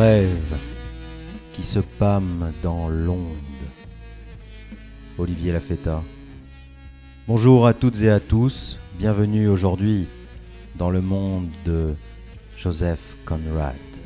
des rêves qui se pâment dans l'onde. Olivier Lafetta. Bonjour à toutes et à tous, bienvenue aujourd'hui dans le monde de Joseph Conrad.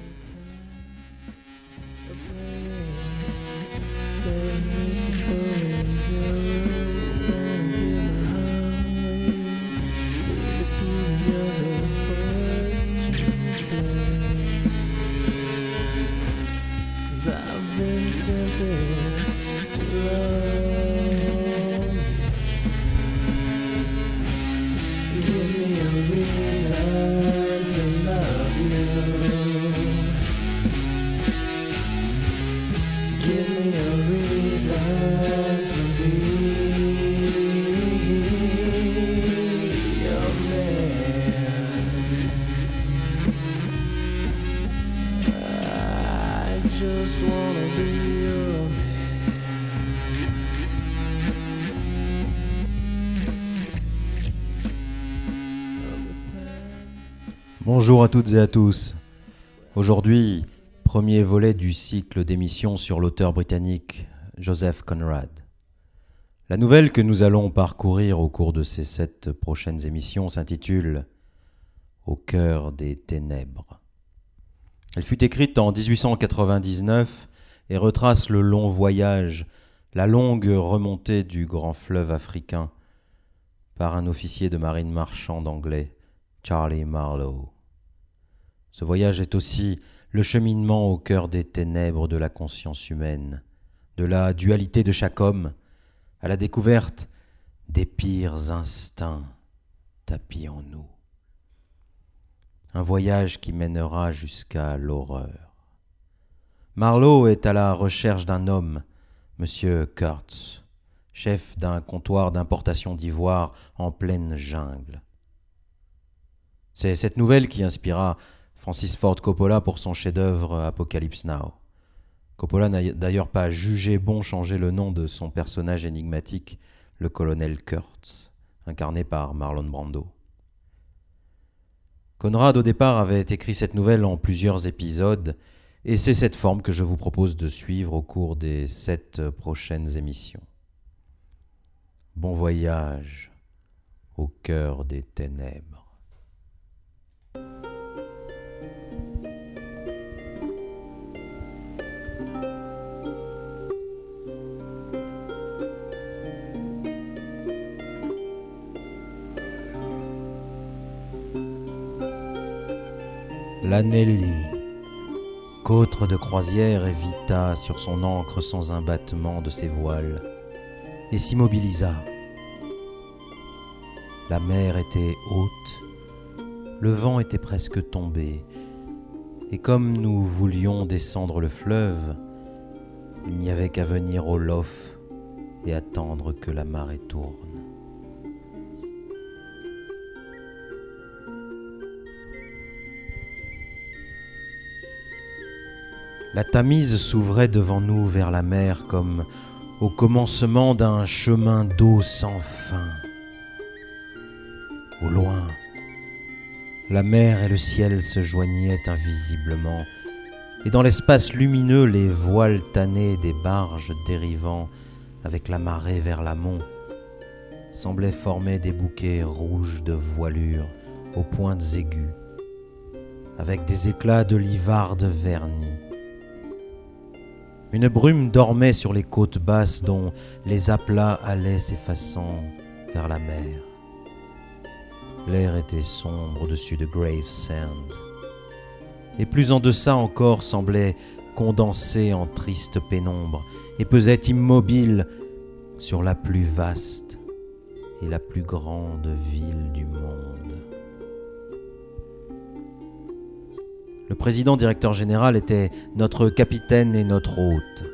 Toutes et à tous. Aujourd'hui, premier volet du cycle d'émissions sur l'auteur britannique Joseph Conrad. La nouvelle que nous allons parcourir au cours de ces sept prochaines émissions s'intitule Au cœur des ténèbres. Elle fut écrite en 1899 et retrace le long voyage, la longue remontée du grand fleuve africain par un officier de marine marchande anglais, Charlie Marlowe. Ce voyage est aussi le cheminement au cœur des ténèbres de la conscience humaine, de la dualité de chaque homme, à la découverte des pires instincts tapis en nous. Un voyage qui mènera jusqu'à l'horreur. Marlowe est à la recherche d'un homme, M. Kurtz, chef d'un comptoir d'importation d'ivoire en pleine jungle. C'est cette nouvelle qui inspira Francis Ford Coppola pour son chef-d'œuvre Apocalypse Now. Coppola n'a d'ailleurs pas jugé bon changer le nom de son personnage énigmatique, le colonel Kurtz, incarné par Marlon Brando. Conrad, au départ, avait écrit cette nouvelle en plusieurs épisodes, et c'est cette forme que je vous propose de suivre au cours des sept prochaines émissions. Bon voyage au cœur des ténèbres. L'Anelli, qu'autre de croisière évita sur son ancre sans un battement de ses voiles, et s'immobilisa. La mer était haute, le vent était presque tombé, et comme nous voulions descendre le fleuve, il n'y avait qu'à venir au lof et attendre que la marée tourne. La Tamise s'ouvrait devant nous vers la mer comme au commencement d'un chemin d'eau sans fin. Au loin, la mer et le ciel se joignaient invisiblement, et dans l'espace lumineux les voiles tannées des barges dérivant avec la marée vers l'amont semblaient former des bouquets rouges de voilures aux pointes aiguës, avec des éclats de livarde vernis. Une brume dormait sur les côtes basses dont les aplats allaient s'effaçant vers la mer. L'air était sombre au-dessus de Gravesend. Et plus en deçà encore semblait condensé en triste pénombre et pesait immobile sur la plus vaste et la plus grande ville du monde. Le président directeur général était notre capitaine et notre hôte.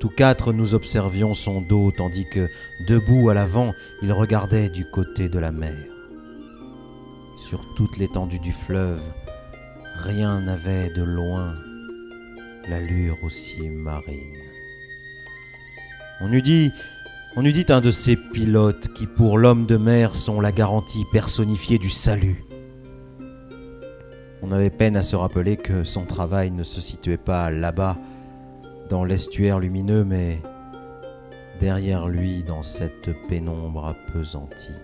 Tous quatre nous observions son dos tandis que, debout à l'avant, il regardait du côté de la mer. Sur toute l'étendue du fleuve, rien n'avait de loin l'allure aussi marine. On eût dit, on eût dit un de ces pilotes qui, pour l'homme de mer, sont la garantie personnifiée du salut. On avait peine à se rappeler que son travail ne se situait pas là-bas, dans l'estuaire lumineux, mais derrière lui, dans cette pénombre appesantie.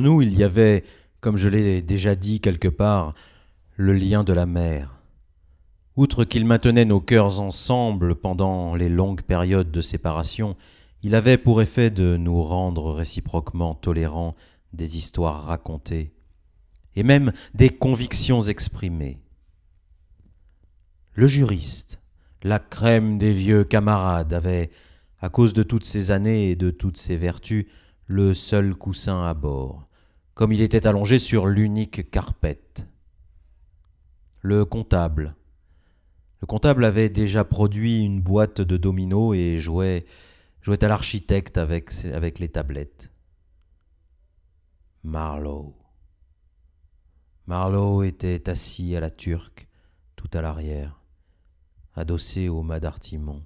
Nous, il y avait, comme je l'ai déjà dit quelque part, le lien de la mer. Outre qu'il maintenait nos cœurs ensemble pendant les longues périodes de séparation, il avait pour effet de nous rendre réciproquement tolérants des histoires racontées, et même des convictions exprimées. Le juriste, la crème des vieux camarades, avait, à cause de toutes ces années et de toutes ces vertus, le seul coussin à bord, comme il était allongé sur l'unique carpette. Le comptable. Le comptable avait déjà produit une boîte de dominos et jouait, jouait à l'architecte avec, avec les tablettes. Marlowe. Marlowe était assis à la turque, tout à l'arrière, adossé au mât d'artimon.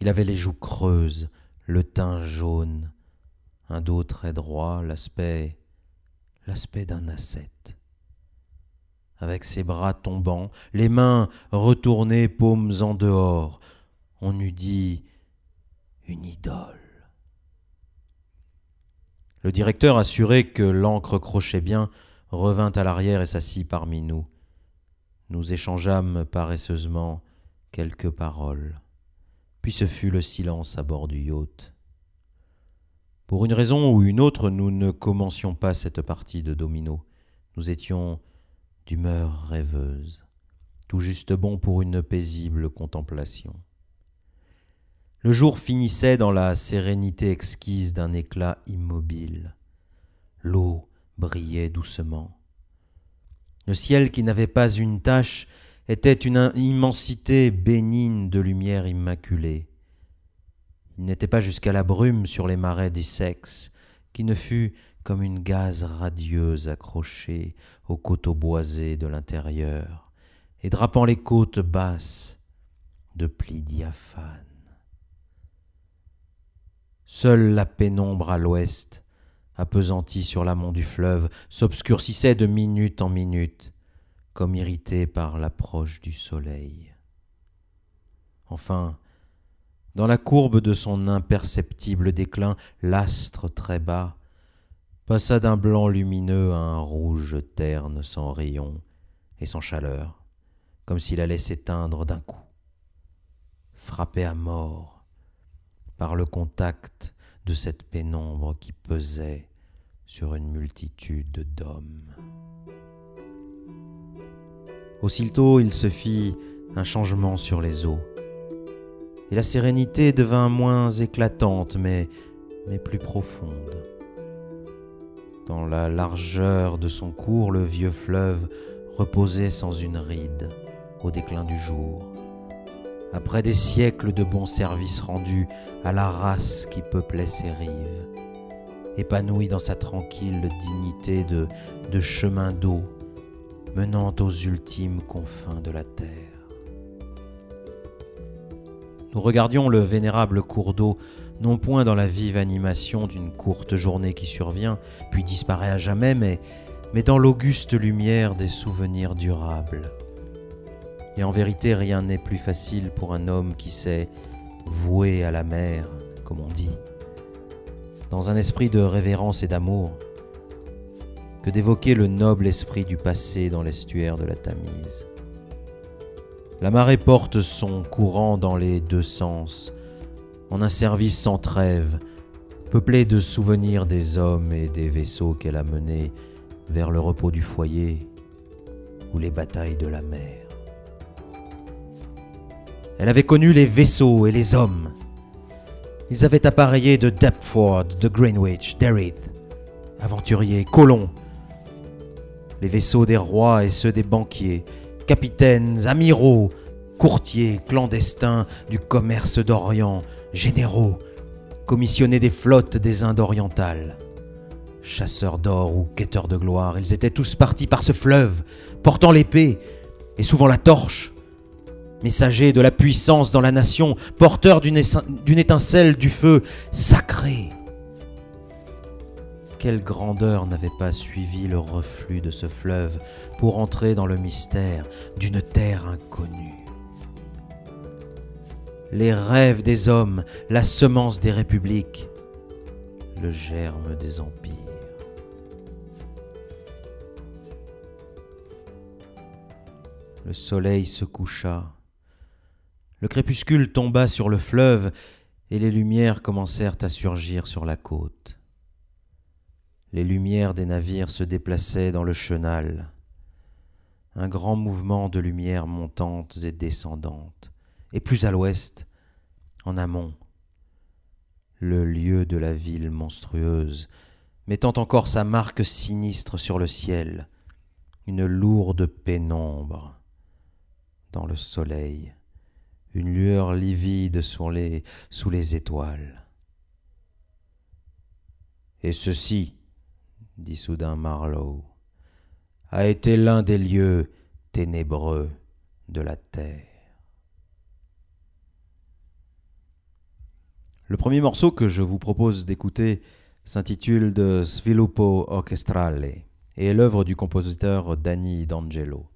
Il avait les joues creuses, le teint jaune, un dos très droit, l'aspect l'aspect d'un ascète. Avec ses bras tombants, les mains retournées, paumes en dehors, on eût dit une idole. Le directeur, assuré que l'encre crochait bien, revint à l'arrière et s'assit parmi nous. Nous échangeâmes paresseusement quelques paroles. Puis ce fut le silence à bord du yacht. Pour une raison ou une autre, nous ne commencions pas cette partie de domino. Nous étions d'humeur rêveuse, tout juste bon pour une paisible contemplation. Le jour finissait dans la sérénité exquise d'un éclat immobile. L'eau brillait doucement. Le ciel qui n'avait pas une tache était une immensité bénigne de lumière immaculée. Il n'était pas jusqu'à la brume sur les marais des sexes, qui ne fut comme une gaze radieuse accrochée aux coteaux boisés de l'intérieur, et drapant les côtes basses de plis diaphanes. Seule la pénombre à l'ouest, appesantie sur l'amont du fleuve, s'obscurcissait de minute en minute, comme irritée par l'approche du soleil. Enfin, dans la courbe de son imperceptible déclin, l'astre très bas passa d'un blanc lumineux à un rouge terne sans rayon et sans chaleur, comme s'il allait s'éteindre d'un coup, frappé à mort par le contact de cette pénombre qui pesait sur une multitude d'hommes. Aussitôt il se fit un changement sur les eaux et la sérénité devint moins éclatante, mais, plus profonde. Dans la largeur de son cours, le vieux fleuve reposait sans une ride au déclin du jour. Après des siècles de bons services rendus à la race qui peuplait ses rives, épanoui dans sa tranquille dignité de chemin d'eau menant aux ultimes confins de la terre. Nous regardions le vénérable cours d'eau, non point dans la vive animation d'une courte journée qui survient, puis disparaît à jamais, mais, mais dans l'auguste lumière des souvenirs durables. Et en vérité, rien n'est plus facile pour un homme qui s'est voué à la mer comme on dit, dans un esprit de révérence et d'amour, que d'évoquer le noble esprit du passé dans l'estuaire de la Tamise. La marée porte son courant dans les deux sens, en un service sans trêve, peuplé de souvenirs des hommes et des vaisseaux qu'elle a menés vers le repos du foyer ou les batailles de la mer. Elle avait connu les vaisseaux et les hommes. Ils avaient appareillé de Deptford, de Greenwich, d'Erith, aventuriers, colons, les vaisseaux des rois et ceux des banquiers, capitaines, amiraux, courtiers, clandestins du commerce d'Orient, généraux, commissionnés des flottes des Indes orientales. Chasseurs d'or ou quêteurs de gloire, ils étaient tous partis par ce fleuve, portant l'épée et souvent la torche, messagers de la puissance dans la nation, porteurs d'une étincelle du feu sacré. Quelle grandeur n'avait pas suivi le reflux de ce fleuve pour entrer dans le mystère d'une terre inconnue Les rêves des hommes, la semence des républiques, le germe des empires. Le soleil se coucha. Le crépuscule tomba sur le fleuve et les lumières commencèrent à surgir sur la côte. Les lumières des navires se déplaçaient dans le chenal. Un grand mouvement de lumières montantes et descendantes. Et plus à l'ouest, en amont, le lieu de la ville monstrueuse, mettant encore sa marque sinistre sur le ciel, une lourde pénombre dans le soleil une lueur livide sous les, étoiles. Et ceci, dit soudain Marlowe, a été l'un des lieux ténébreux de la terre. Le premier morceau que je vous propose d'écouter s'intitule De Sviluppo Orchestrale et est l'œuvre du compositeur Danny D'Angelo.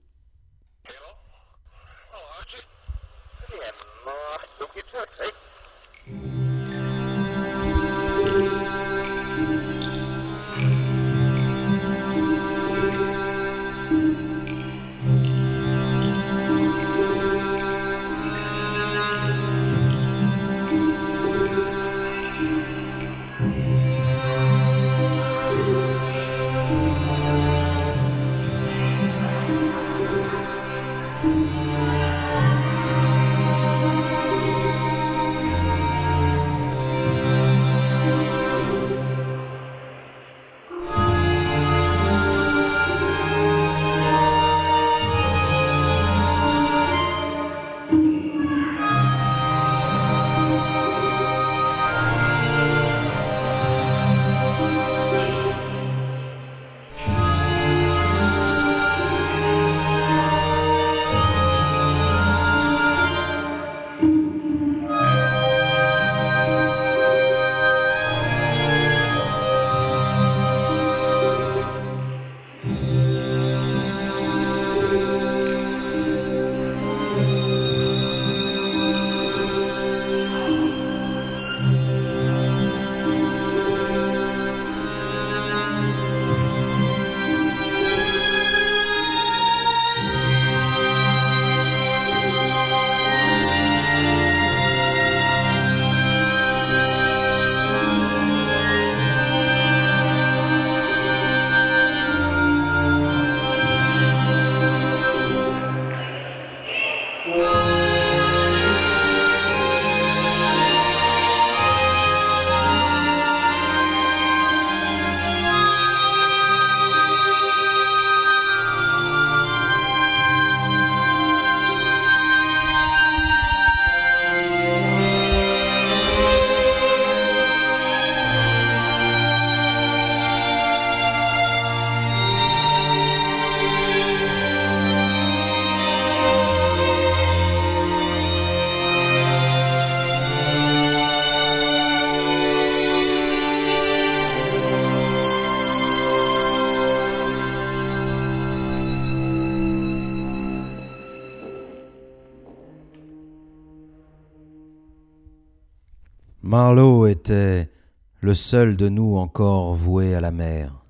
Seul de nous encore voué à la mer.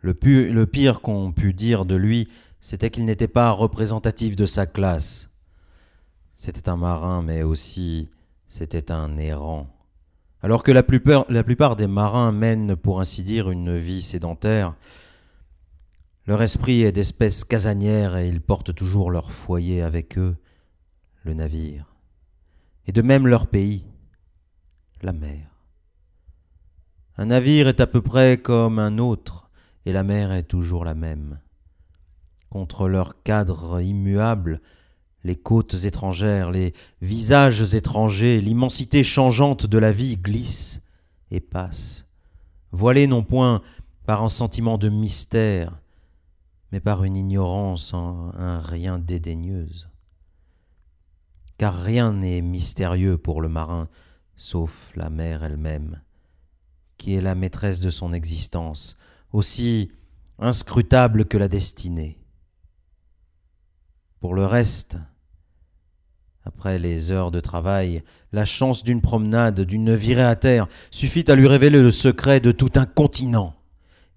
Le, pire qu'on put dire de lui, c'était qu'il n'était pas représentatif de sa classe. C'était un marin, mais aussi c'était un errant. Alors que la plupart des marins mènent, pour ainsi dire, une vie sédentaire, leur esprit est d'espèce casanière et ils portent toujours leur foyer avec eux, le navire. Et de même leur pays, la mer. Un navire est à peu près comme un autre, et la mer est toujours la même. Contre leur cadre immuable, les côtes étrangères, les visages étrangers, l'immensité changeante de la vie glissent et passent, voilés non point par un sentiment de mystère, mais par une ignorance en un rien dédaigneuse. Car rien n'est mystérieux pour le marin, sauf la mer elle-même, qui est la maîtresse de son existence, aussi inscrutable que la destinée. Pour le reste, après les heures de travail, la chance d'une promenade, d'une virée à terre, suffit à lui révéler le secret de tout un continent.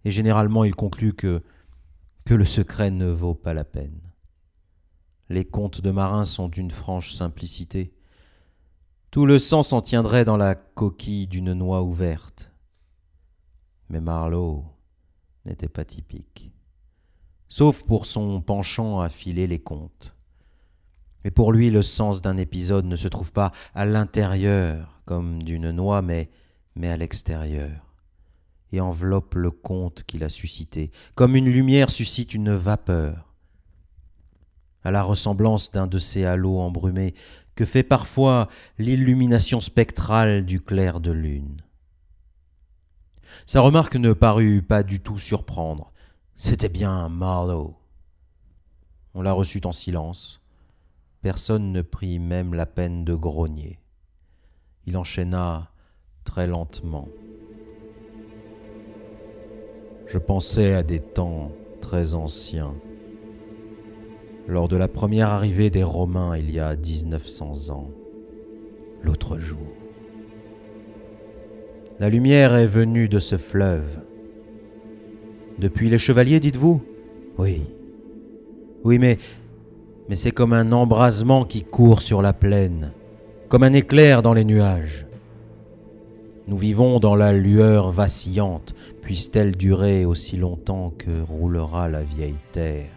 Et généralement il conclut que que le secret ne vaut pas la peine. Les contes de marins sont d'une franche simplicité. Tout le sang s'en tiendrait dans la coquille d'une noix ouverte. Mais Marlowe n'était pas typique, sauf pour son penchant à filer les contes. Et pour lui, le sens d'un épisode ne se trouve pas à l'intérieur, comme d'une noix, mais, mais à l'extérieur et enveloppe le conte qu'il a suscité, comme une lumière suscite une vapeur, à la ressemblance d'un de ces halos embrumés que fait parfois l'illumination spectrale du clair de lune. Sa remarque ne parut pas du tout surprendre. C'était bien Marlowe. On la reçut en silence. Personne ne prit même la peine de grogner. Il enchaîna très lentement. Je pensais à des temps très anciens, lors de la première arrivée des Romains il y a 1900 ans, l'autre jour. La lumière est venue de ce fleuve. Depuis les chevaliers, dites-vous? Oui. Oui, mais, mais c'est comme un embrasement qui court sur la plaine, comme un éclair dans les nuages. Nous vivons dans la lueur vacillante, puisse-t-elle durer aussi longtemps que roulera la vieille terre?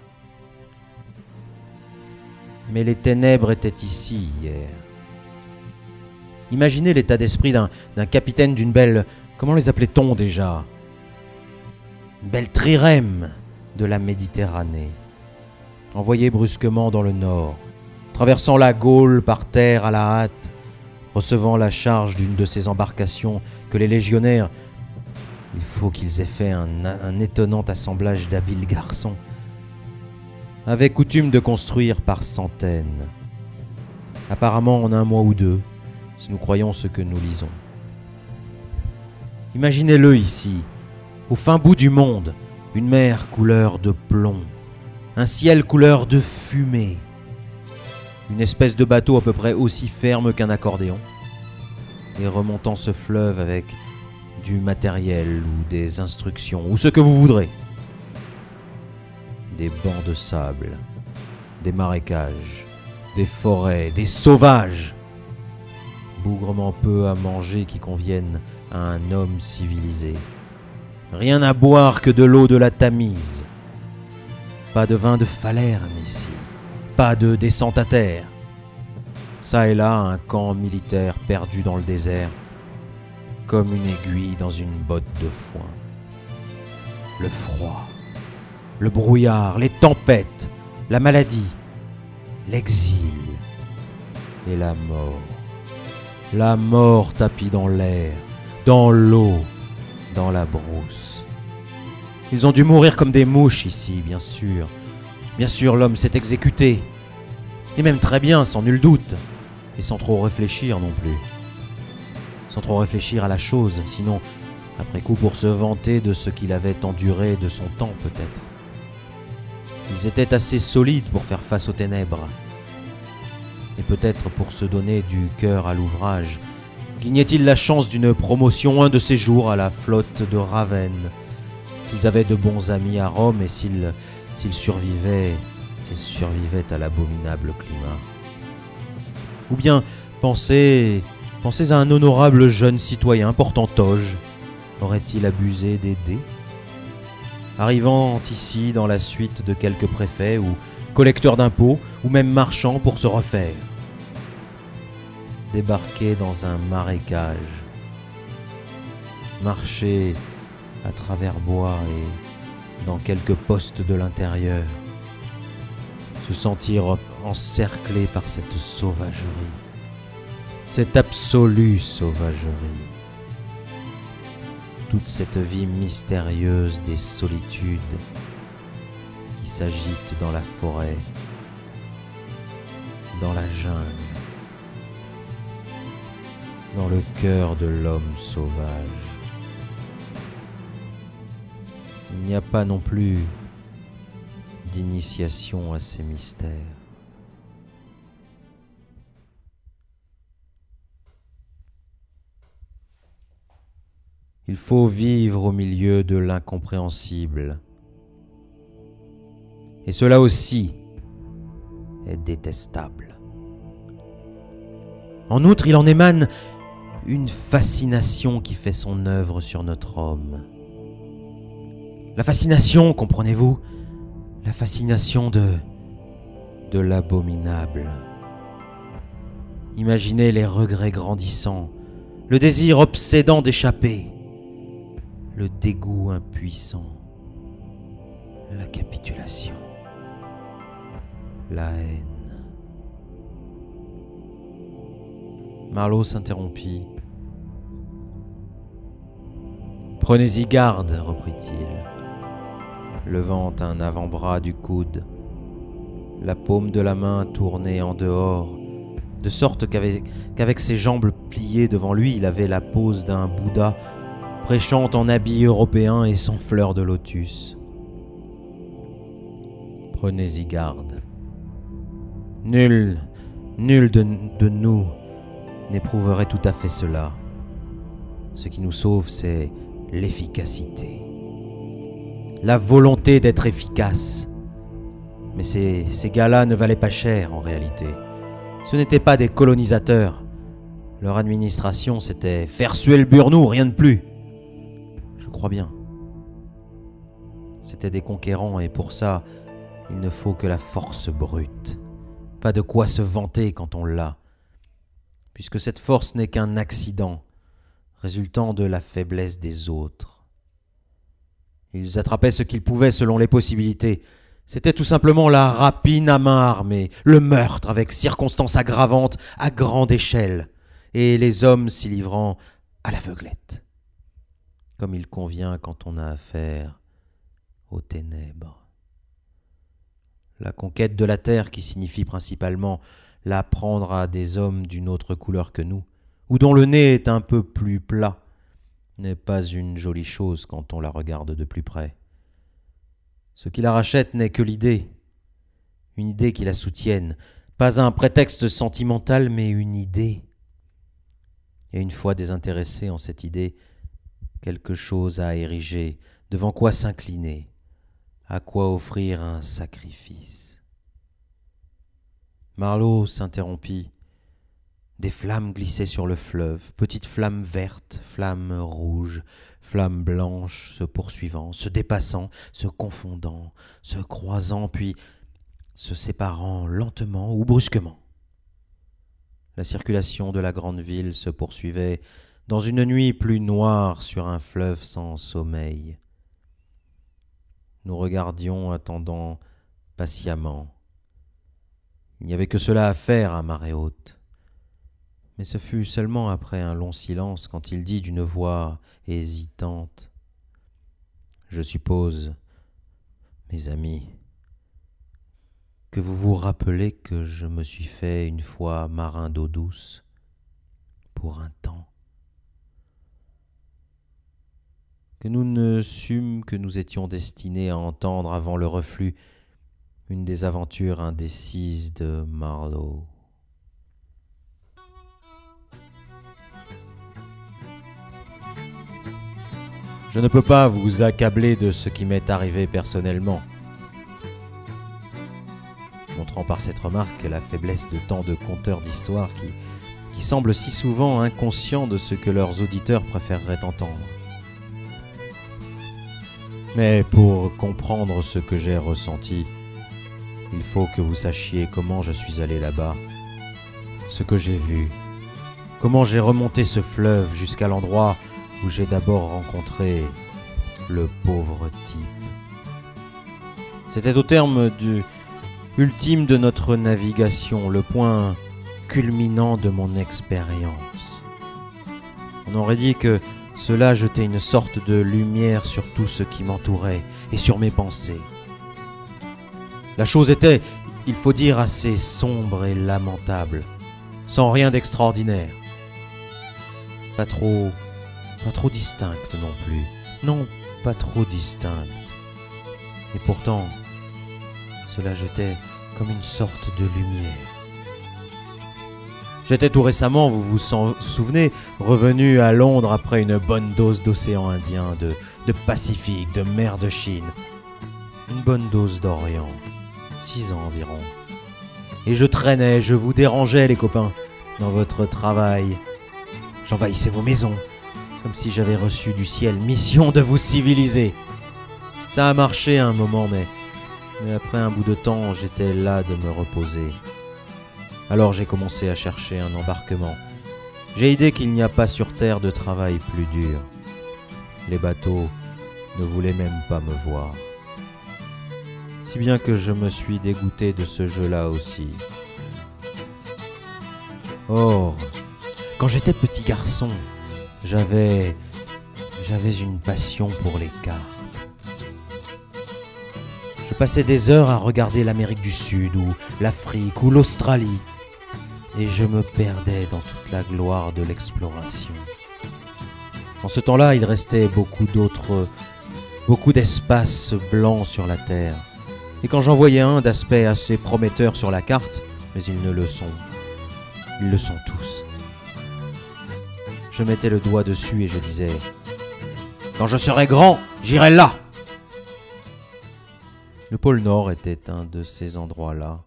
Mais les ténèbres étaient ici hier. Imaginez l'état d'esprit d'un capitaine d'une belle... Comment les appelait-on déjà? Une belle trirème de la Méditerranée, envoyé brusquement dans le nord, traversant la Gaule par terre à la hâte, recevant la charge d'une de ces embarcations que les légionnaires, il faut qu'ils aient fait un, étonnant assemblage d'habiles garçons, avaient coutume de construire par centaines, apparemment en un mois ou deux, si nous croyons ce que nous lisons. Imaginez-le ici, au fin bout du monde, une mer couleur de plomb, un ciel couleur de fumée, une espèce de bateau à peu près aussi ferme qu'un accordéon, et remontant ce fleuve avec du matériel ou des instructions, ou ce que vous voudrez. Des bancs de sable, des marécages, des forêts, des sauvages, bougrement peu à manger qui conviennent à un homme civilisé. Rien à boire que de l'eau de la Tamise. Pas de vin de Falerne ici pas de descente à terre. Ça et là, un camp militaire perdu dans le désert, comme une aiguille dans une botte de foin. Le froid, le brouillard, les tempêtes, la maladie, l'exil et la mort. La mort tapis dans l'air, dans l'eau, dans la brousse. Ils ont dû mourir comme des mouches ici, bien sûr. Bien sûr, l'homme s'est exécuté, et même très bien, sans nul doute, et sans trop réfléchir non plus. Sans trop réfléchir à la chose, sinon, après coup, pour se vanter de ce qu'il avait enduré de son temps peut-être. Ils étaient assez solides pour faire face aux ténèbres, peut-être pour se donner du cœur à l'ouvrage, Guignaient-ils la chance d'une promotion un de ces jours à la flotte de Ravenne. S'ils avaient de bons amis à Rome et s'ils s'ils survivaient, s'ils survivaient à l'abominable climat. Ou bien pensez, pensez à un honorable jeune citoyen portant toge. Aurait-il abusé des dés? Arrivant ici dans la suite de quelques préfets ou collecteurs d'impôts ou même marchands pour se refaire débarquer dans un marécage, marcher à travers bois et dans quelques postes de l'intérieur, se sentir encerclé par cette sauvagerie, cette absolue sauvagerie, toute cette vie mystérieuse des solitudes qui s'agitent dans la forêt, dans la jungle dans le cœur de l'homme sauvage. Il n'y a pas non plus d'initiation à ces mystères. Il faut vivre au milieu de l'incompréhensible. Et cela aussi est détestable. En outre, il en émane une fascination qui fait son œuvre sur notre homme. La fascination, comprenez-vous? La fascination de de l'abominable. Imaginez les regrets grandissants, le désir obsédant d'échapper, le dégoût impuissant, la capitulation, la haine. Marlowe s'interrompit. Prenez-y garde, reprit-il, levant un avant-bras du coude, la paume de la main tournée en dehors, de sorte qu'avec ses jambes pliées devant lui, il avait la pose d'un Bouddha prêchant en habit européen et sans fleurs de lotus. Prenez-y garde. Nul, nul de, de nous n'éprouverait tout à fait cela. Ce qui nous sauve, c'est l'efficacité. La volonté d'être efficace. Mais ces, gars-là ne valaient pas cher en réalité. Ce n'étaient pas des colonisateurs. Leur administration, c'était faire suer burnou, rien de plus. Je crois bien. C'étaient des conquérants et pour ça, il ne faut que la force brute. Pas de quoi se vanter quand on l'a puisque cette force n'est qu'un accident résultant de la faiblesse des autres. Ils attrapaient ce qu'ils pouvaient selon les possibilités. C'était tout simplement la rapine à main armée, le meurtre avec circonstances aggravantes à grande échelle, et les hommes s'y livrant à l'aveuglette, comme il convient quand on a affaire aux ténèbres. La conquête de la terre, qui signifie principalement la prendre à des hommes d'une autre couleur que nous, ou dont le nez est un peu plus plat, n'est pas une jolie chose quand on la regarde de plus près. Ce qui la rachète n'est que l'idée, une idée qui la soutienne, pas un prétexte sentimental, mais une idée. Et une fois désintéressé en cette idée, quelque chose à ériger, devant quoi s'incliner, à quoi offrir un sacrifice. Marlowe s'interrompit. Des flammes glissaient sur le fleuve, petites flammes vertes, flammes rouges, flammes blanches se poursuivant, se dépassant, se confondant, se croisant, puis se séparant lentement ou brusquement. La circulation de la grande ville se poursuivait dans une nuit plus noire sur un fleuve sans sommeil. Nous regardions attendant patiemment il n'y avait que cela à faire à marée haute. Mais ce fut seulement après un long silence quand il dit d'une voix hésitante Je suppose, mes amis, que vous vous rappelez que je me suis fait une fois marin d'eau douce pour un temps. Que nous ne sûmes que nous étions destinés à entendre avant le reflux une des aventures indécises de Marlowe. Je ne peux pas vous accabler de ce qui m'est arrivé personnellement, montrant par cette remarque la faiblesse de tant de conteurs d'histoires qui, qui semblent si souvent inconscients de ce que leurs auditeurs préféreraient entendre. Mais pour comprendre ce que j'ai ressenti, il faut que vous sachiez comment je suis allé là-bas, ce que j'ai vu, comment j'ai remonté ce fleuve jusqu'à l'endroit où j'ai d'abord rencontré le pauvre type. C'était au terme du ultime de notre navigation, le point culminant de mon expérience. On aurait dit que cela jetait une sorte de lumière sur tout ce qui m'entourait et sur mes pensées. La chose était, il faut dire, assez sombre et lamentable, sans rien d'extraordinaire. Pas trop, pas trop distincte non plus. Non, pas trop distincte. Et pourtant, cela jetait comme une sorte de lumière. J'étais tout récemment, vous vous souvenez, revenu à Londres après une bonne dose d'océan Indien, de, de Pacifique, de mer de Chine. Une bonne dose d'Orient six ans environ. Et je traînais, je vous dérangeais les copains, dans votre travail. J'envahissais vos maisons, comme si j'avais reçu du ciel mission de vous civiliser. Ça a marché un moment, mais, mais après un bout de temps, j'étais là de me reposer. Alors j'ai commencé à chercher un embarquement. J'ai idée qu'il n'y a pas sur Terre de travail plus dur. Les bateaux ne voulaient même pas me voir si bien que je me suis dégoûté de ce jeu-là aussi. Or, quand j'étais petit garçon, j'avais j'avais une passion pour les cartes. Je passais des heures à regarder l'Amérique du Sud ou l'Afrique ou l'Australie et je me perdais dans toute la gloire de l'exploration. En ce temps-là, il restait beaucoup d'autres beaucoup d'espaces blancs sur la terre et quand j'en voyais un d'aspect assez prometteur sur la carte, mais ils ne le sont. Ils le sont tous. Je mettais le doigt dessus et je disais Quand je serai grand, j'irai là Le pôle Nord était un de ces endroits-là.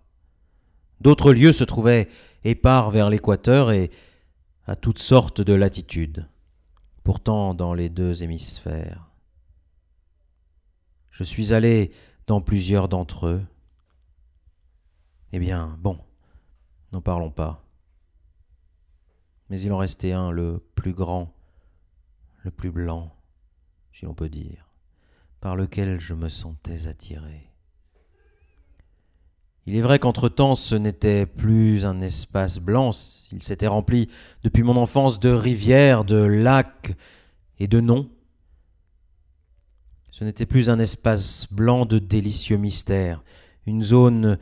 D'autres lieux se trouvaient épars vers l'équateur et à toutes sortes de latitudes, pourtant dans les deux hémisphères. Je suis allé dans plusieurs d'entre eux. Eh bien, bon, n'en parlons pas. Mais il en restait un, le plus grand, le plus blanc, si l'on peut dire, par lequel je me sentais attiré. Il est vrai qu'entre-temps ce n'était plus un espace blanc, il s'était rempli depuis mon enfance de rivières, de lacs et de noms. Ce n'était plus un espace blanc de délicieux mystères, une zone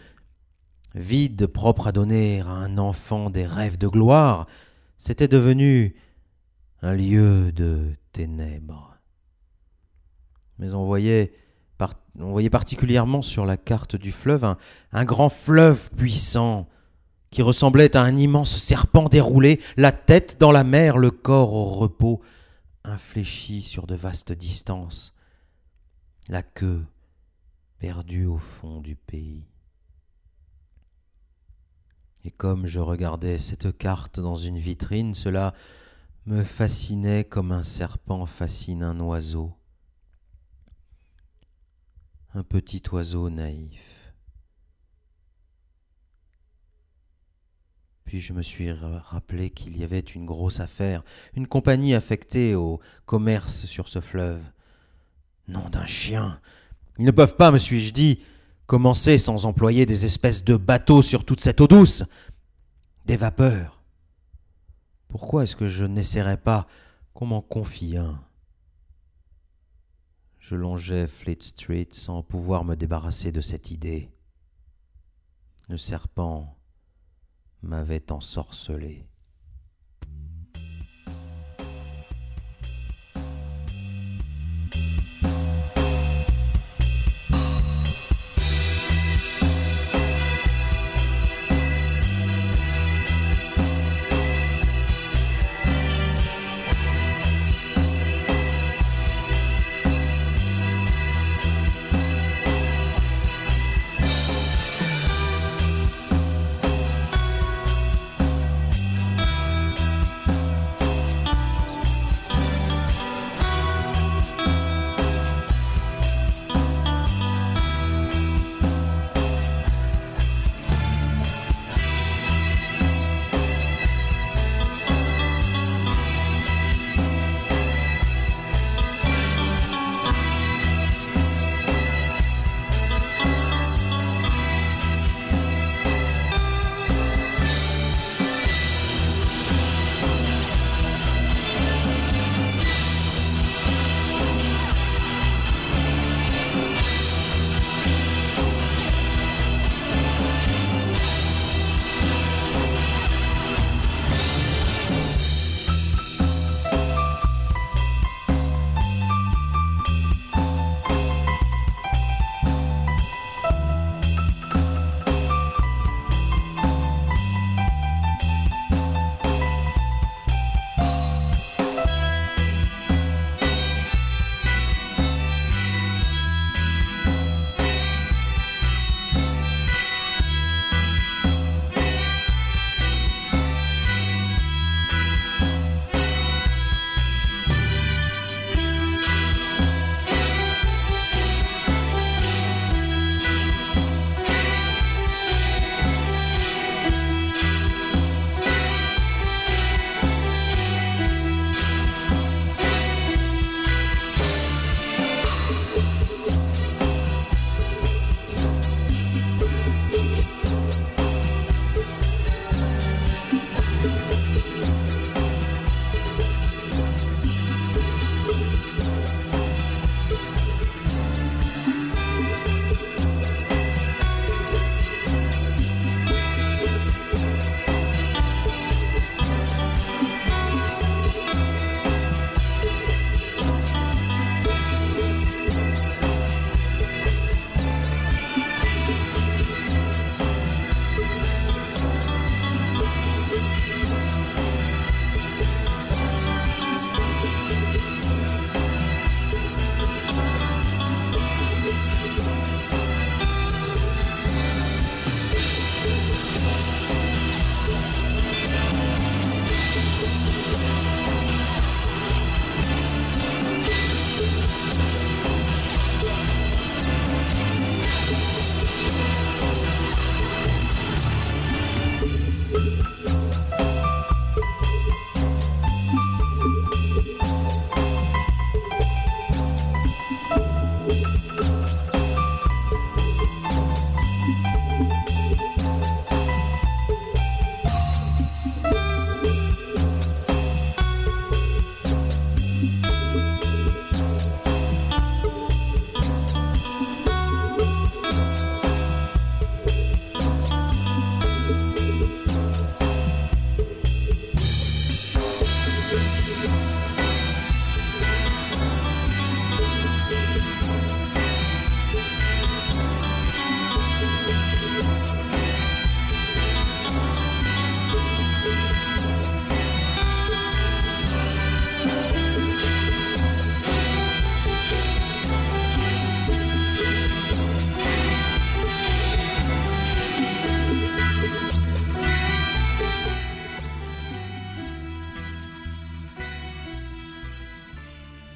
vide propre à donner à un enfant des rêves de gloire, c'était devenu un lieu de ténèbres. Mais on voyait, particulièrement sur la carte du fleuve un, un grand fleuve puissant qui ressemblait à un immense serpent déroulé, la tête dans la mer, le corps au repos, infléchi sur de vastes distances la queue perdue au fond du pays. Et comme je regardais cette carte dans une vitrine, cela me fascinait comme un serpent fascine un oiseau, un petit oiseau naïf. Puis je me suis rappelé qu'il y avait une grosse affaire, une compagnie affectée au commerce sur ce fleuve. Nom d'un chien. Ils ne peuvent pas, me suis-je dit, commencer sans employer des espèces de bateaux sur toute cette eau douce. Des vapeurs. Pourquoi est-ce que je n'essaierais pas qu'on m'en confie un? Je longeais Fleet Street sans pouvoir me débarrasser de cette idée. Le serpent m'avait ensorcelé.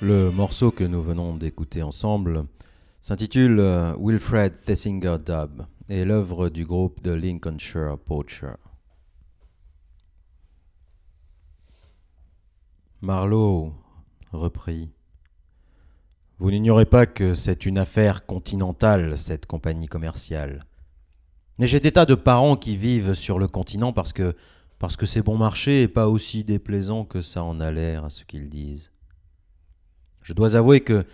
Le morceau que nous venons d'écouter ensemble s'intitule euh, Wilfred Thesinger Dub et l'œuvre du groupe de Lincolnshire Poacher. Marlowe reprit. Vous n'ignorez pas que c'est une affaire continentale, cette compagnie commerciale. Mais j'ai des tas de parents qui vivent sur le continent parce que parce que c'est bon marché et pas aussi déplaisant que ça en a l'air à ce qu'ils disent. Je dois avouer que,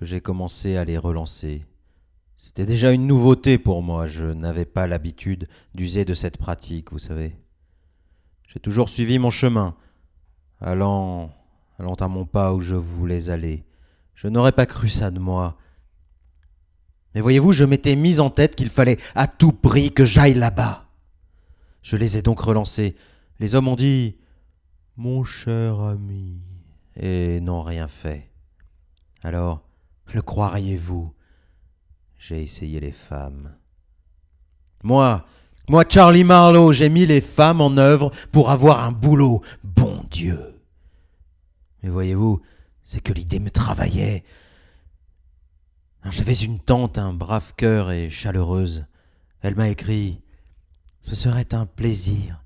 j'ai commencé à les relancer. C'était déjà une nouveauté pour moi, je n'avais pas l'habitude d'user de cette pratique, vous savez. J'ai toujours suivi mon chemin, allant, allant à mon pas où je voulais aller. Je n'aurais pas cru ça de moi. Mais voyez-vous, je m'étais mis en tête qu'il fallait à tout prix que j'aille là-bas. Je les ai donc relancés. Les hommes ont dit Mon cher ami, et n'ont rien fait. Alors, le croiriez-vous? J'ai essayé les femmes. Moi, moi, Charlie Marlowe, j'ai mis les femmes en œuvre pour avoir un boulot. Bon Dieu. Mais voyez-vous, c'est que l'idée me travaillait. J'avais une tante, un brave cœur et chaleureuse. Elle m'a écrit Ce serait un plaisir.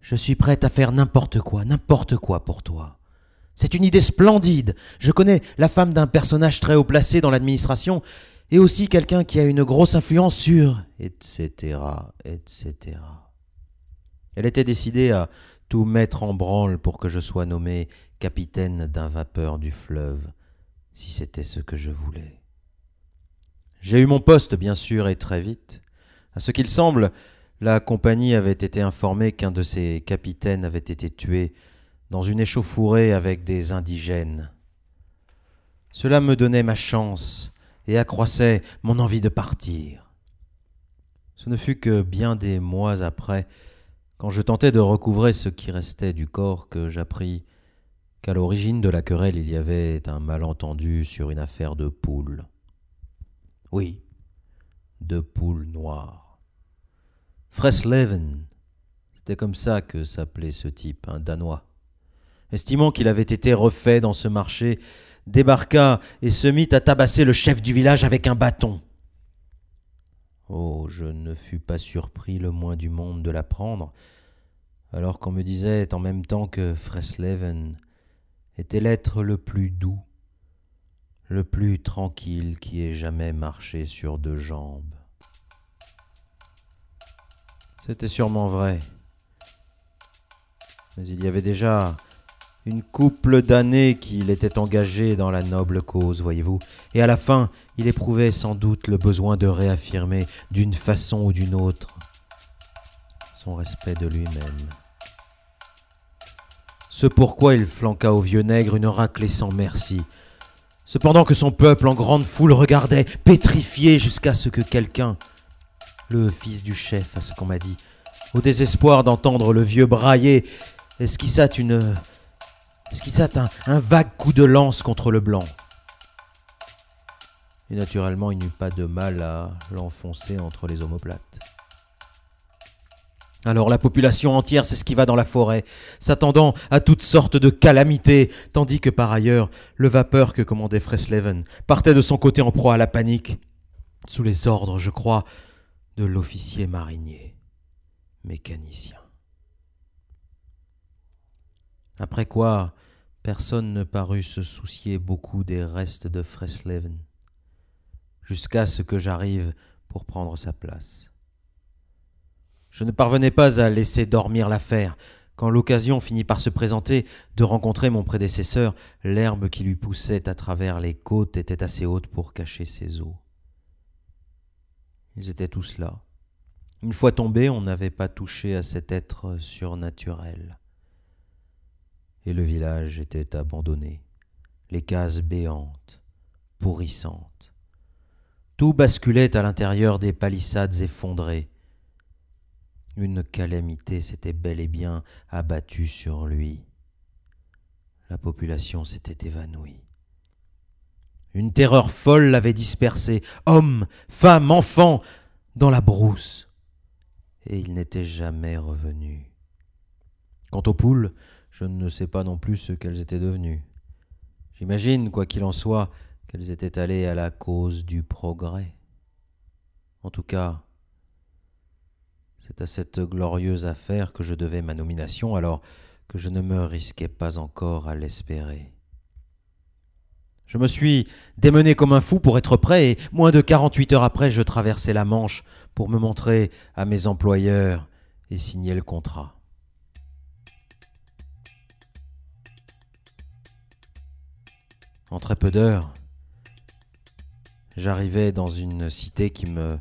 Je suis prête à faire n'importe quoi, n'importe quoi pour toi. C'est une idée splendide. Je connais la femme d'un personnage très haut placé dans l'administration et aussi quelqu'un qui a une grosse influence sur etc. etc. Elle était décidée à tout mettre en branle pour que je sois nommé capitaine d'un vapeur du fleuve, si c'était ce que je voulais. J'ai eu mon poste, bien sûr, et très vite. À ce qu'il semble, la compagnie avait été informée qu'un de ses capitaines avait été tué dans une échauffourée avec des indigènes. Cela me donnait ma chance et accroissait mon envie de partir. Ce ne fut que bien des mois après, quand je tentais de recouvrer ce qui restait du corps, que j'appris qu'à l'origine de la querelle il y avait un malentendu sur une affaire de poules. Oui, de poules noires. Fresleven, c'était comme ça que s'appelait ce type, un Danois estimant qu'il avait été refait dans ce marché, débarqua et se mit à tabasser le chef du village avec un bâton. Oh, je ne fus pas surpris le moins du monde de l'apprendre, alors qu'on me disait en même temps que Fresleven était l'être le plus doux, le plus tranquille qui ait jamais marché sur deux jambes. C'était sûrement vrai. Mais il y avait déjà une couple d'années qu'il était engagé dans la noble cause, voyez-vous, et à la fin, il éprouvait sans doute le besoin de réaffirmer, d'une façon ou d'une autre, son respect de lui-même. Ce pourquoi il flanqua au vieux nègre une raclée sans merci, cependant que son peuple en grande foule regardait, pétrifié jusqu'à ce que quelqu'un, le fils du chef, à ce qu'on m'a dit, au désespoir d'entendre le vieux brailler, esquissa une est-ce qu'il un, un vague coup de lance contre le blanc. Et naturellement, il n'eut pas de mal à l'enfoncer entre les omoplates. Alors la population entière s'esquiva dans la forêt, s'attendant à toutes sortes de calamités, tandis que par ailleurs, le vapeur que commandait Fresleven partait de son côté en proie à la panique, sous les ordres, je crois, de l'officier marinier, mécanicien. Après quoi, personne ne parut se soucier beaucoup des restes de Fresleven, jusqu'à ce que j'arrive pour prendre sa place. Je ne parvenais pas à laisser dormir l'affaire. Quand l'occasion finit par se présenter de rencontrer mon prédécesseur, l'herbe qui lui poussait à travers les côtes était assez haute pour cacher ses os. Ils étaient tous là. Une fois tombés, on n'avait pas touché à cet être surnaturel et le village était abandonné, les cases béantes, pourrissantes. Tout basculait à l'intérieur des palissades effondrées. Une calamité s'était bel et bien abattue sur lui. La population s'était évanouie. Une terreur folle l'avait dispersé, hommes, femmes, enfants, dans la brousse, et il n'était jamais revenu. Quant aux poules, je ne sais pas non plus ce qu'elles étaient devenues. J'imagine, quoi qu'il en soit, qu'elles étaient allées à la cause du progrès. En tout cas, c'est à cette glorieuse affaire que je devais ma nomination, alors que je ne me risquais pas encore à l'espérer. Je me suis démené comme un fou pour être prêt, et moins de quarante-huit heures après, je traversai la Manche pour me montrer à mes employeurs et signer le contrat. En très peu d'heures, j'arrivais dans une cité qui me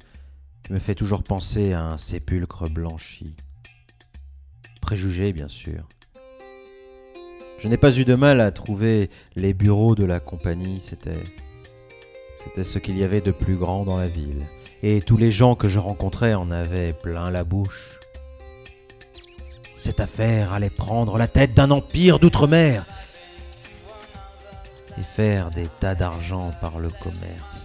fait toujours penser à un sépulcre blanchi. Préjugé, bien sûr. Je n'ai pas eu de mal à trouver les bureaux de la compagnie, c'était c'était ce qu'il y avait de plus grand dans la ville, et tous les gens que je rencontrais en avaient plein la bouche. Cette affaire allait prendre la tête d'un empire d'outre-mer faire des tas d'argent par le commerce.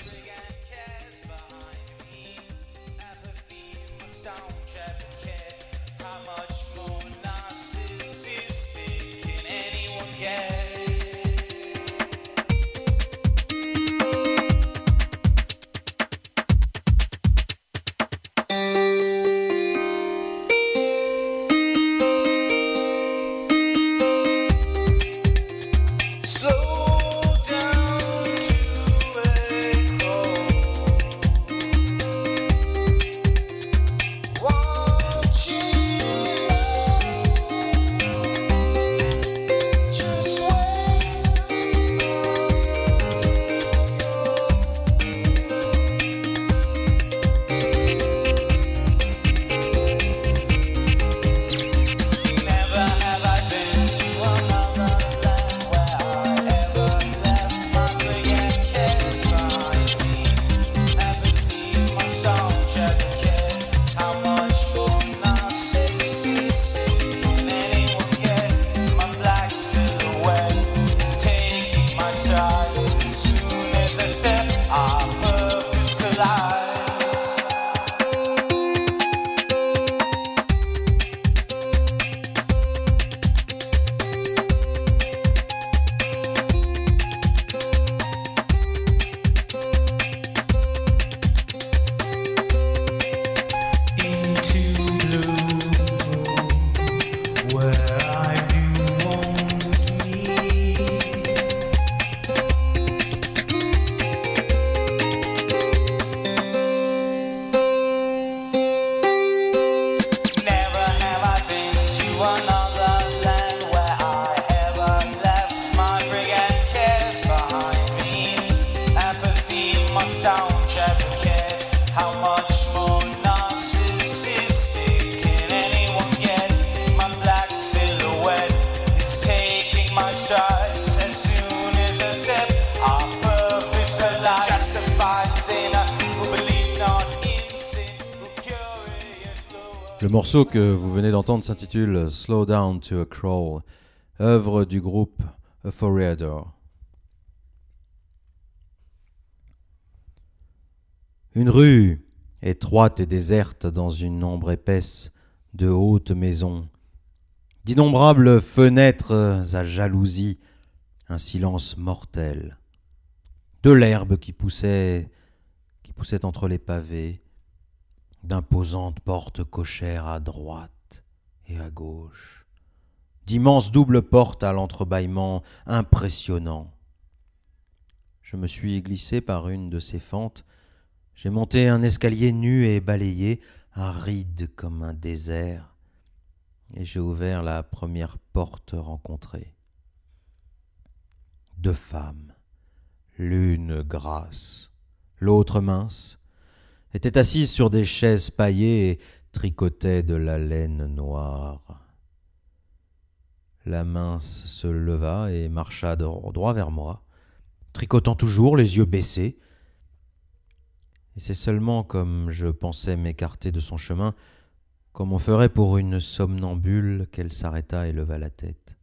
Le morceau que vous venez d'entendre s'intitule Slow Down to a Crawl, œuvre du groupe A Foreador. Une rue étroite et déserte dans une ombre épaisse de hautes maisons, d'innombrables fenêtres à jalousie, un silence mortel, de l'herbe qui poussait, qui poussait entre les pavés, d'imposantes portes cochères à droite et à gauche, d'immenses doubles portes à l'entrebâillement impressionnant. Je me suis glissé par une de ces fentes, j'ai monté un escalier nu et balayé, aride comme un désert, et j'ai ouvert la première porte rencontrée. Deux femmes, l'une grasse, l'autre mince, était assise sur des chaises paillées et tricotait de la laine noire. La mince se leva et marcha droit vers moi, tricotant toujours, les yeux baissés. Et c'est seulement comme je pensais m'écarter de son chemin, comme on ferait pour une somnambule, qu'elle s'arrêta et leva la tête.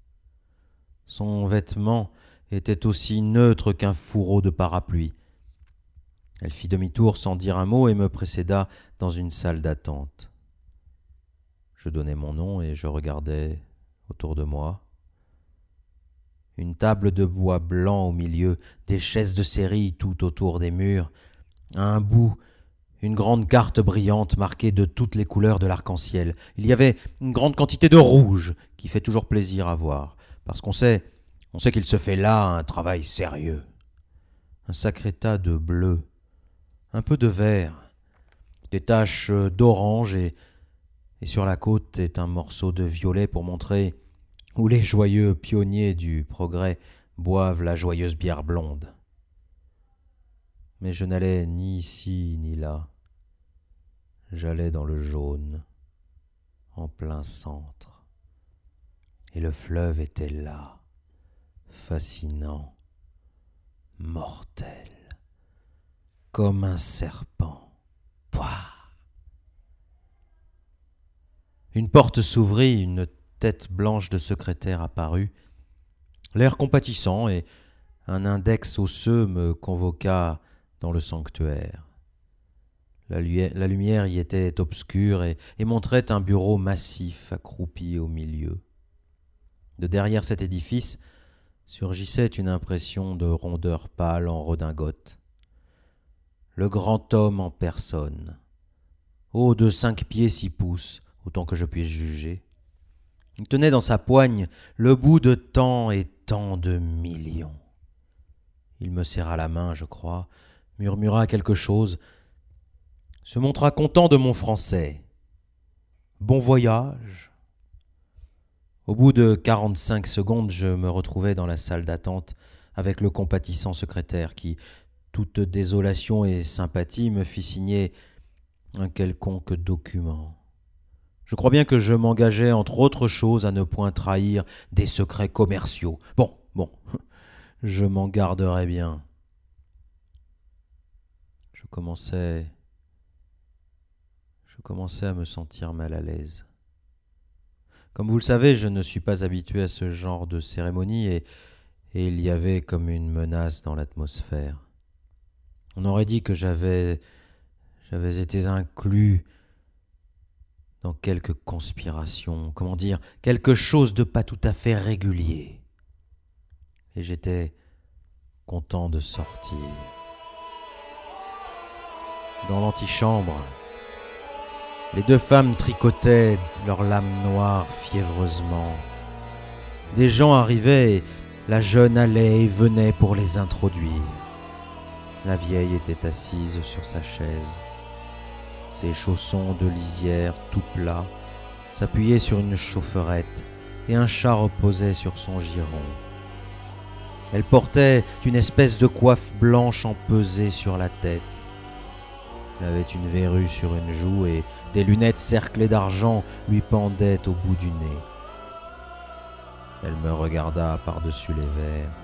Son vêtement était aussi neutre qu'un fourreau de parapluie. Elle fit demi-tour sans dire un mot et me précéda dans une salle d'attente. Je donnai mon nom et je regardai autour de moi. une table de bois blanc au milieu, des chaises de série tout autour des murs, à un bout, une grande carte brillante marquée de toutes les couleurs de l'arc-en-ciel. Il y avait une grande quantité de rouge qui fait toujours plaisir à voir, parce qu'on sait, on sait qu'il se fait là un travail sérieux. Un sacré tas de bleu, un peu de vert, des taches d'orange et, et sur la côte est un morceau de violet pour montrer où les joyeux pionniers du progrès boivent la joyeuse bière blonde. Mais je n'allais ni ici ni là. J'allais dans le jaune, en plein centre. Et le fleuve était là, fascinant, mortel, comme un serpent. Pouah Une porte s'ouvrit, une tête blanche de secrétaire apparut, l'air compatissant et un index osseux me convoqua dans le sanctuaire. La, lumière y était obscure et, et, montrait un bureau massif accroupi au milieu. De derrière cet édifice surgissait une impression de rondeur pâle en redingote. Le grand homme en personne, haut de cinq pieds six pouces, autant que je puisse juger, il tenait dans sa poigne le bout de tant et tant de millions. Il me serra la main, je crois, murmura quelque chose, se montra content de mon français. Bon voyage. Au bout de quarante-cinq secondes, je me retrouvai dans la salle d'attente avec le compatissant secrétaire qui, toute désolation et sympathie, me fit signer un quelconque document. Je crois bien que je m'engageais, entre autres choses, à ne point trahir des secrets commerciaux. Bon, bon, je m'en garderai bien. Je commençais. Je commençais à me sentir mal à l'aise. Comme vous le savez, je ne suis pas habitué à ce genre de cérémonie et, et il y avait comme une menace dans l'atmosphère. On aurait dit que j'avais j'avais été inclus dans quelque conspiration, comment dire, quelque chose de pas tout à fait régulier. Et j'étais content de sortir. Dans l'antichambre, les deux femmes tricotaient leurs lames noires fiévreusement. Des gens arrivaient la jeune allait et venait pour les introduire. La vieille était assise sur sa chaise ses chaussons de lisière tout plats s'appuyaient sur une chaufferette et un chat reposait sur son giron. Elle portait une espèce de coiffe blanche empesée sur la tête. Elle avait une verrue sur une joue et des lunettes cerclées d'argent lui pendaient au bout du nez. Elle me regarda par-dessus les verres.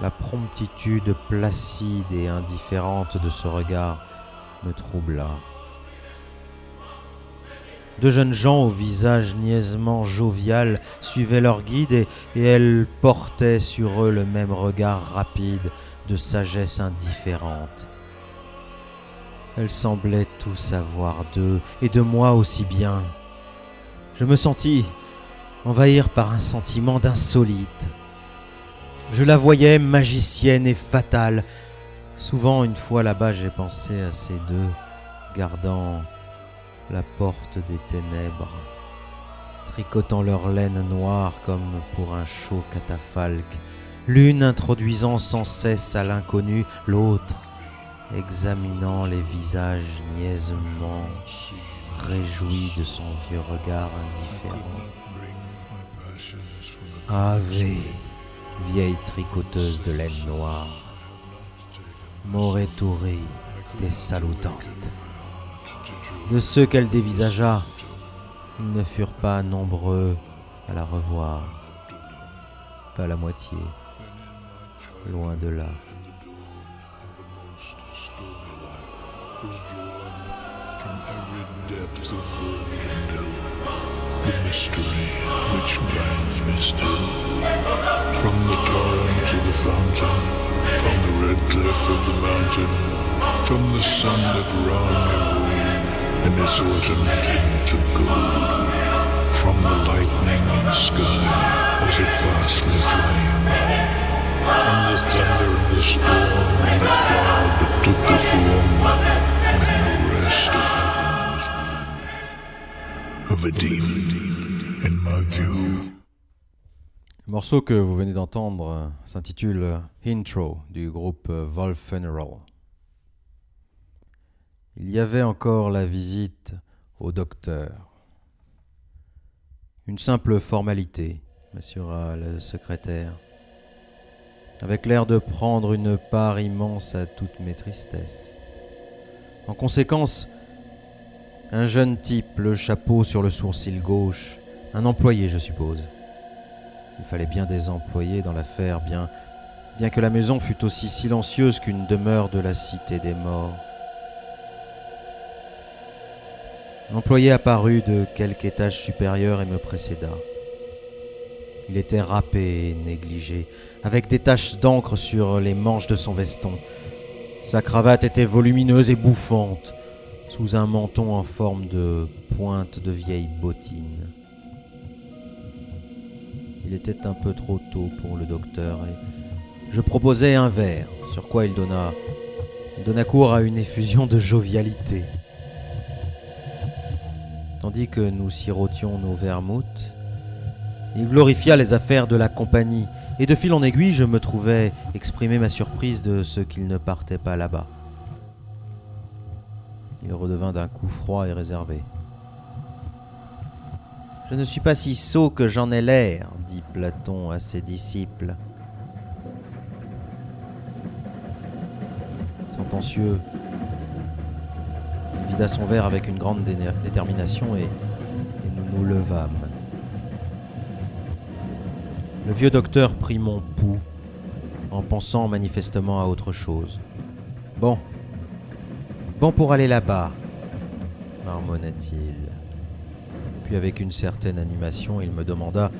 La promptitude placide et indifférente de ce regard me troubla. Deux jeunes gens au visage niaisement jovial suivaient leur guide et, et elles portaient sur eux le même regard rapide de sagesse indifférente. Elles semblaient tout savoir d'eux et de moi aussi bien. Je me sentis envahir par un sentiment d'insolite. Je la voyais magicienne et fatale, Souvent, une fois là-bas, j'ai pensé à ces deux gardant la porte des ténèbres, tricotant leur laine noire comme pour un chaud catafalque, l'une introduisant sans cesse à l'inconnu, l'autre examinant les visages niaisement, réjoui de son vieux regard indifférent. Ave, vieille tricoteuse de laine noire, Moreturi des salutantes. De ceux qu'elle dévisagea, ils ne furent pas nombreux à la revoir, pas la moitié, loin de là. Mystery which brings From the torrent to the fountain, from the red cliff of the mountain, from the sun that round me rolled in its autumn tint of gold, from the lightning in sky as it vastly flew. the thunder of the storm and the cloud that took the form with Le morceau que vous venez d'entendre s'intitule Intro du groupe euh, Wolf Funeral. Il y avait encore la visite au docteur. Une simple formalité, m'assura le secrétaire, avec l'air de prendre une part immense à toutes mes tristesses. En conséquence, un jeune type, le chapeau sur le sourcil gauche, un employé, je suppose. Il fallait bien des employés dans l'affaire, bien, bien que la maison fût aussi silencieuse qu'une demeure de la cité des morts. L'employé apparut de quelque étage supérieur et me précéda. Il était râpé et négligé, avec des taches d'encre sur les manches de son veston. Sa cravate était volumineuse et bouffante, sous un menton en forme de pointe de vieille bottine. Il était un peu trop tôt pour le docteur et je proposai un verre, sur quoi il donna, donna cours à une effusion de jovialité. Tandis que nous sirotions nos vermouths, il glorifia les affaires de la compagnie, et de fil en aiguille, je me trouvais exprimer ma surprise de ce qu'il ne partait pas là-bas. Il redevint d'un coup froid et réservé. Je ne suis pas si sot que j'en ai l'air, dit Platon à ses disciples. Sentencieux, il vida son verre avec une grande détermination et nous nous levâmes. Le vieux docteur prit mon pouls en pensant manifestement à autre chose. Bon, bon pour aller là-bas, marmonna-t-il. Puis avec une certaine animation, il me demanda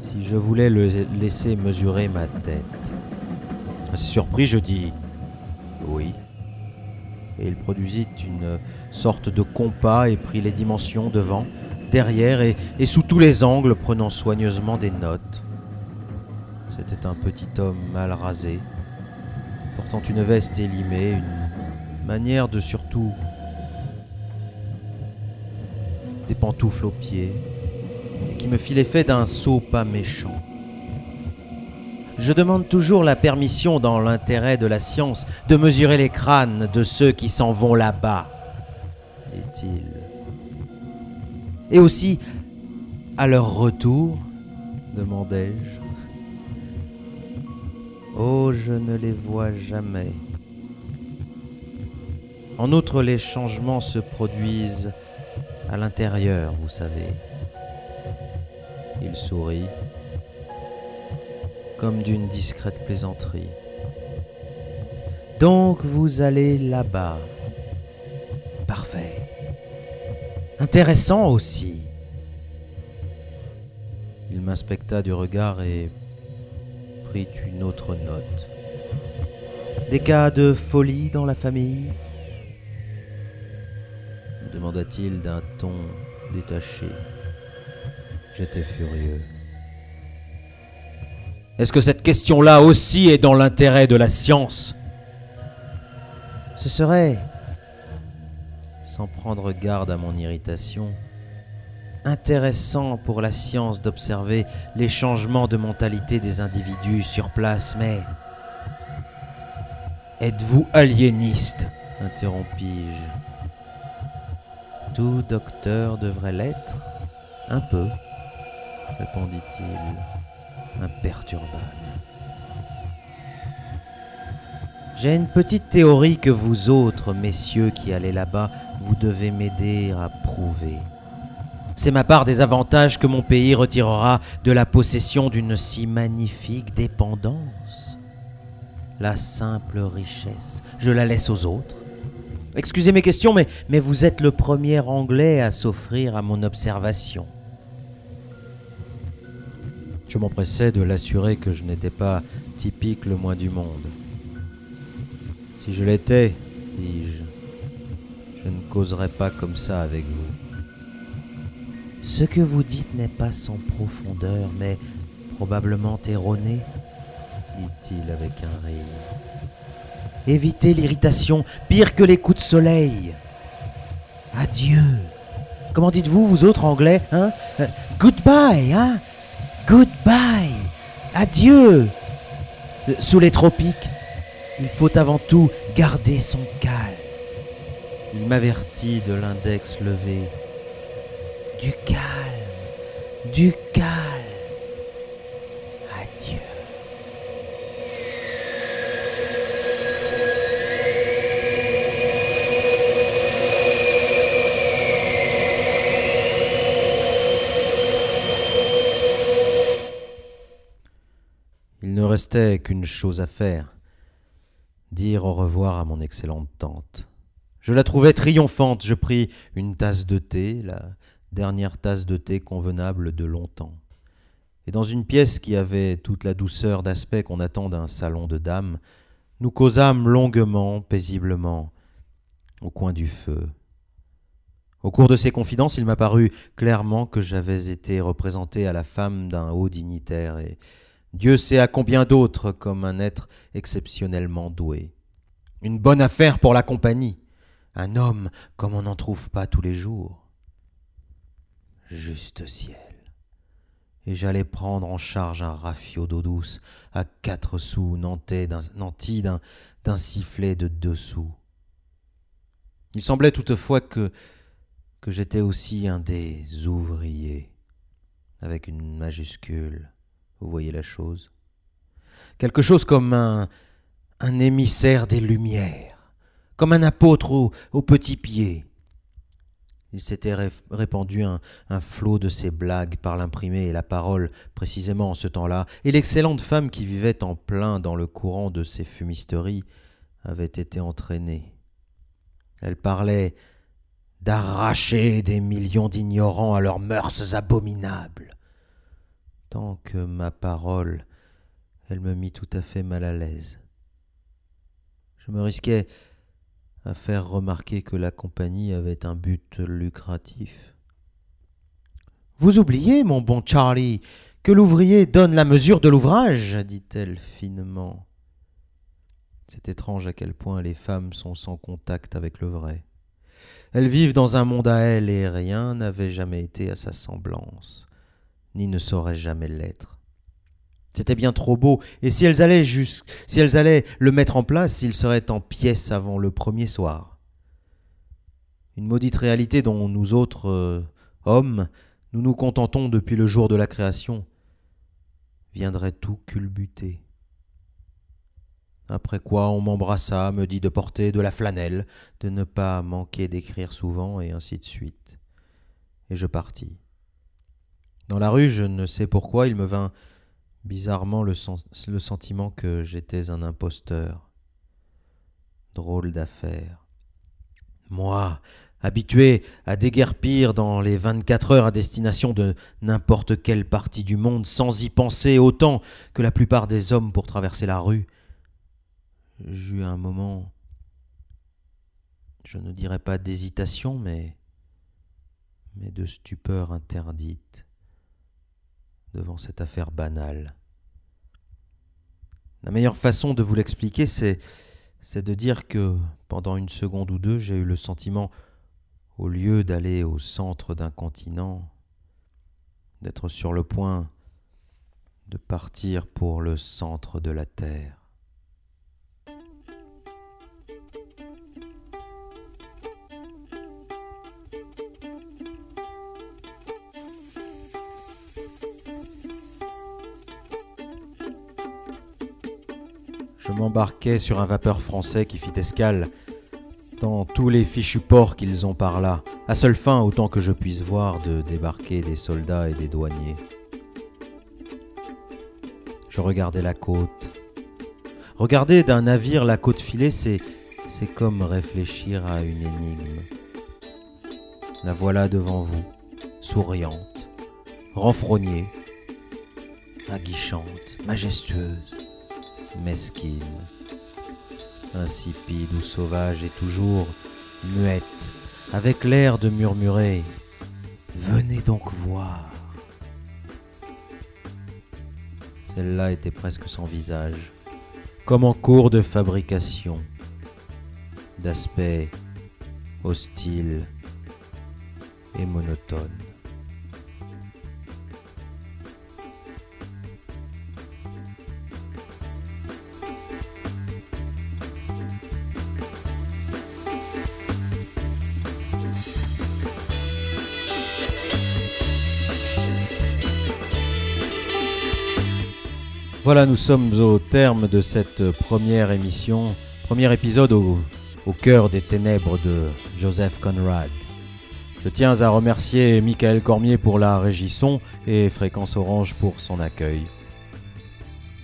si je voulais le laisser mesurer ma tête. Assez surpris, je dis oui. Et il produisit une sorte de compas et prit les dimensions devant, derrière et, et sous tous les angles, prenant soigneusement des notes. C'était un petit homme mal rasé, portant une veste élimée, une manière de surtout des pantoufles aux pieds, qui me fit l'effet d'un sot pas méchant. Je demande toujours la permission dans l'intérêt de la science de mesurer les crânes de ceux qui s'en vont là-bas, dit-il. Et aussi, à leur retour, demandai-je. Oh, je ne les vois jamais. En outre, les changements se produisent à l'intérieur, vous savez. Il sourit, comme d'une discrète plaisanterie. Donc vous allez là-bas. Parfait. Intéressant aussi. Il m'inspecta du regard et prit une autre note. Des cas de folie dans la famille? Demanda-t-il d'un ton détaché. J'étais furieux. Est-ce que cette question-là aussi est dans l'intérêt de la science? Ce serait, sans prendre garde à mon irritation, intéressant pour la science d'observer les changements de mentalité des individus sur place, mais... Êtes-vous aliéniste? interrompis-je. Tout docteur devrait l'être Un peu, répondit-il, imperturbable. J'ai une petite théorie que vous autres, messieurs qui allez là-bas, vous devez m'aider à prouver. C'est ma part des avantages que mon pays retirera de la possession d'une si magnifique dépendance. La simple richesse, je la laisse aux autres. Excusez mes questions, mais, vous êtes le premier Anglais à s'offrir à mon observation. Je m'empressais de l'assurer que je n'étais pas typique le moins du monde. Si je l'étais, dis-je, je ne causerais pas comme ça avec vous. Ce que vous dites n'est pas sans profondeur, mais probablement erroné. dit-il avec un rire. Évitez l'irritation, pire que les coups de soleil. Adieu. Comment dites-vous, vous autres anglais, hein? Euh, Goodbye, hein? Goodbye. Adieu. Euh, Sous les tropiques, il faut avant tout garder son calme. Il m'avertit de l'index levé. Du calme, du calme. Adieu. Il ne restait qu'une chose à faire, dire au revoir à mon excellente tante. Je la trouvais triomphante, je pris une tasse de thé, la dernière tasse de thé convenable de longtemps. Et dans une pièce qui avait toute la douceur d'aspect qu'on attend d'un salon de dames, nous causâmes longuement, paisiblement, au coin du feu. Au cours de ces confidences, il m'apparut clairement que j'avais été représenté à la femme d'un haut dignitaire, et Dieu sait à combien d'autres comme un être exceptionnellement doué. Une bonne affaire pour la compagnie, un homme comme on n'en trouve pas tous les jours. Juste ciel. Et j'allais prendre en charge un raffio d'eau douce à quatre sous, nanti d'un sifflet de deux sous. Il semblait toutefois que j'étais aussi un des ouvriers, avec une majuscule. Vous voyez la chose? Quelque chose comme un, émissaire des Lumières, comme un apôtre au, au petit pied. Il s'était ré- répandu un, un flot de ces blagues par l'imprimé et la parole, précisément en ce temps-là, et l'excellente femme qui vivait en plein dans le courant de ces fumisteries avait été entraînée. Elle parlait d'arracher des millions d'ignorants à leurs mœurs abominables. Que ma parole, elle me mit tout à fait mal à l'aise. Je me risquais à faire remarquer que la compagnie avait un but lucratif. Vous oubliez, mon bon Charlie, que l'ouvrier donne la mesure de l'ouvrage, dit-elle finement. C'est étrange à quel point les femmes sont sans contact avec le vrai. Elles vivent dans un monde à elles et rien n'avait jamais été à sa semblance, ni ne saurait jamais l'être. C'était bien trop beau, et si elles allaient jus- si elles allaient le mettre en place, il serait en pièces avant le premier soir. Une maudite réalité dont nous autres euh, hommes, nous nous contentons depuis le jour de la création, viendrait tout culbuter. Après quoi on m'embrassa, me dit de porter de la flanelle, de ne pas manquer d'écrire souvent, et ainsi de suite. Et je partis. Dans la rue, je ne sais pourquoi, il me vint bizarrement le, sen- le sentiment que j'étais un imposteur. Drôle d'affaire. Moi, habitué à déguerpir dans les vingt-quatre heures à destination de n'importe quelle partie du monde, sans y penser autant que la plupart des hommes pour traverser la rue, j'eus un moment, je ne dirais pas d'hésitation, mais de stupeur interdite devant cette affaire banale. La meilleure façon de vous l'expliquer, c'est, de dire que pendant une seconde ou deux, j'ai eu le sentiment, au lieu d'aller au centre d'un continent, d'être sur le point de partir pour le centre de la Terre. M'embarquai sur un vapeur français qui fit escale dans tous les fichus ports qu'ils ont par là, à seule fin, autant que je puisse voir, de débarquer des soldats et des douaniers. Je regardais la côte. Regarder d'un navire la côte filée, c'est, comme réfléchir à une énigme. La voilà devant vous, souriante, renfrognée, aguichante, majestueuse mesquine, insipide ou sauvage et toujours muette, avec l'air de murmurer Venez donc voir. Celle-là était presque sans visage, comme en cours de fabrication, d'aspect hostile et monotone. Voilà, nous sommes au terme de cette première émission, premier épisode au, cœur des ténèbres de Joseph Conrad. Je tiens à remercier Michael Cormier pour la régisson et Fréquence Orange pour son accueil.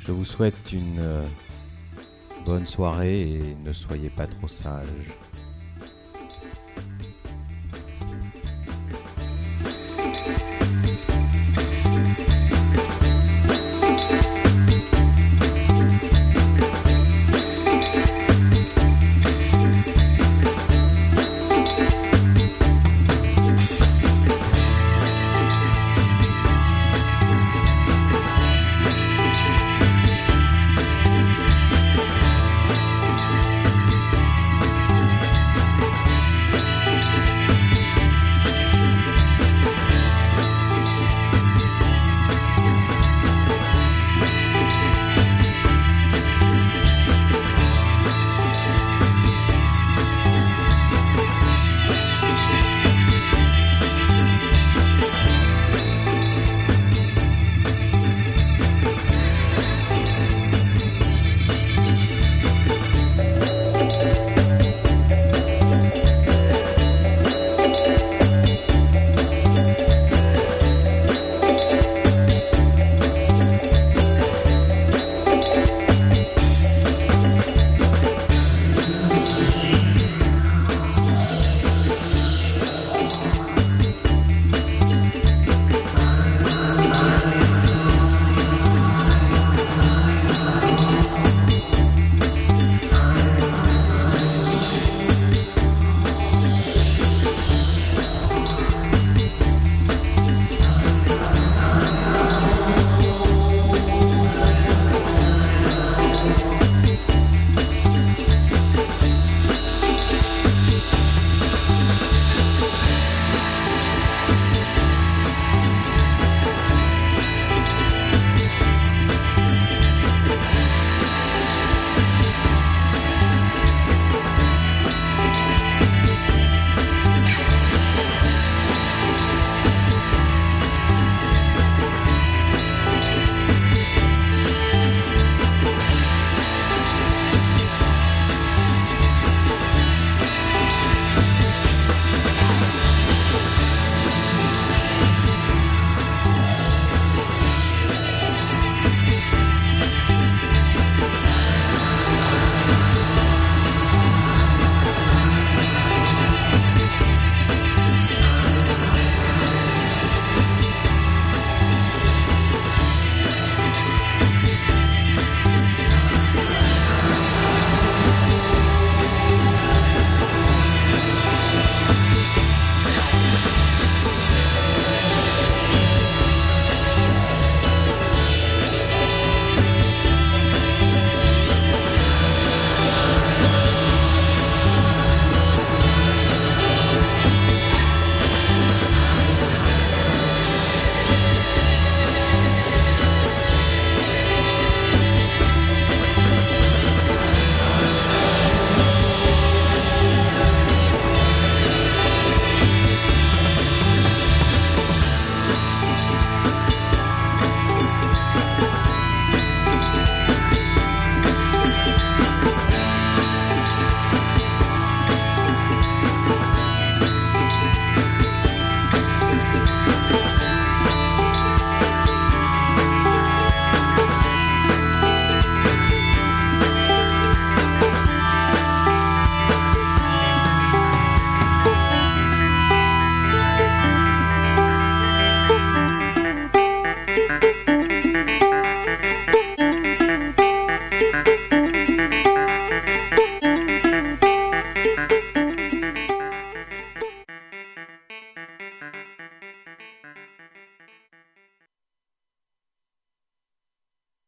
Je vous souhaite une euh, bonne soirée et ne soyez pas trop sages.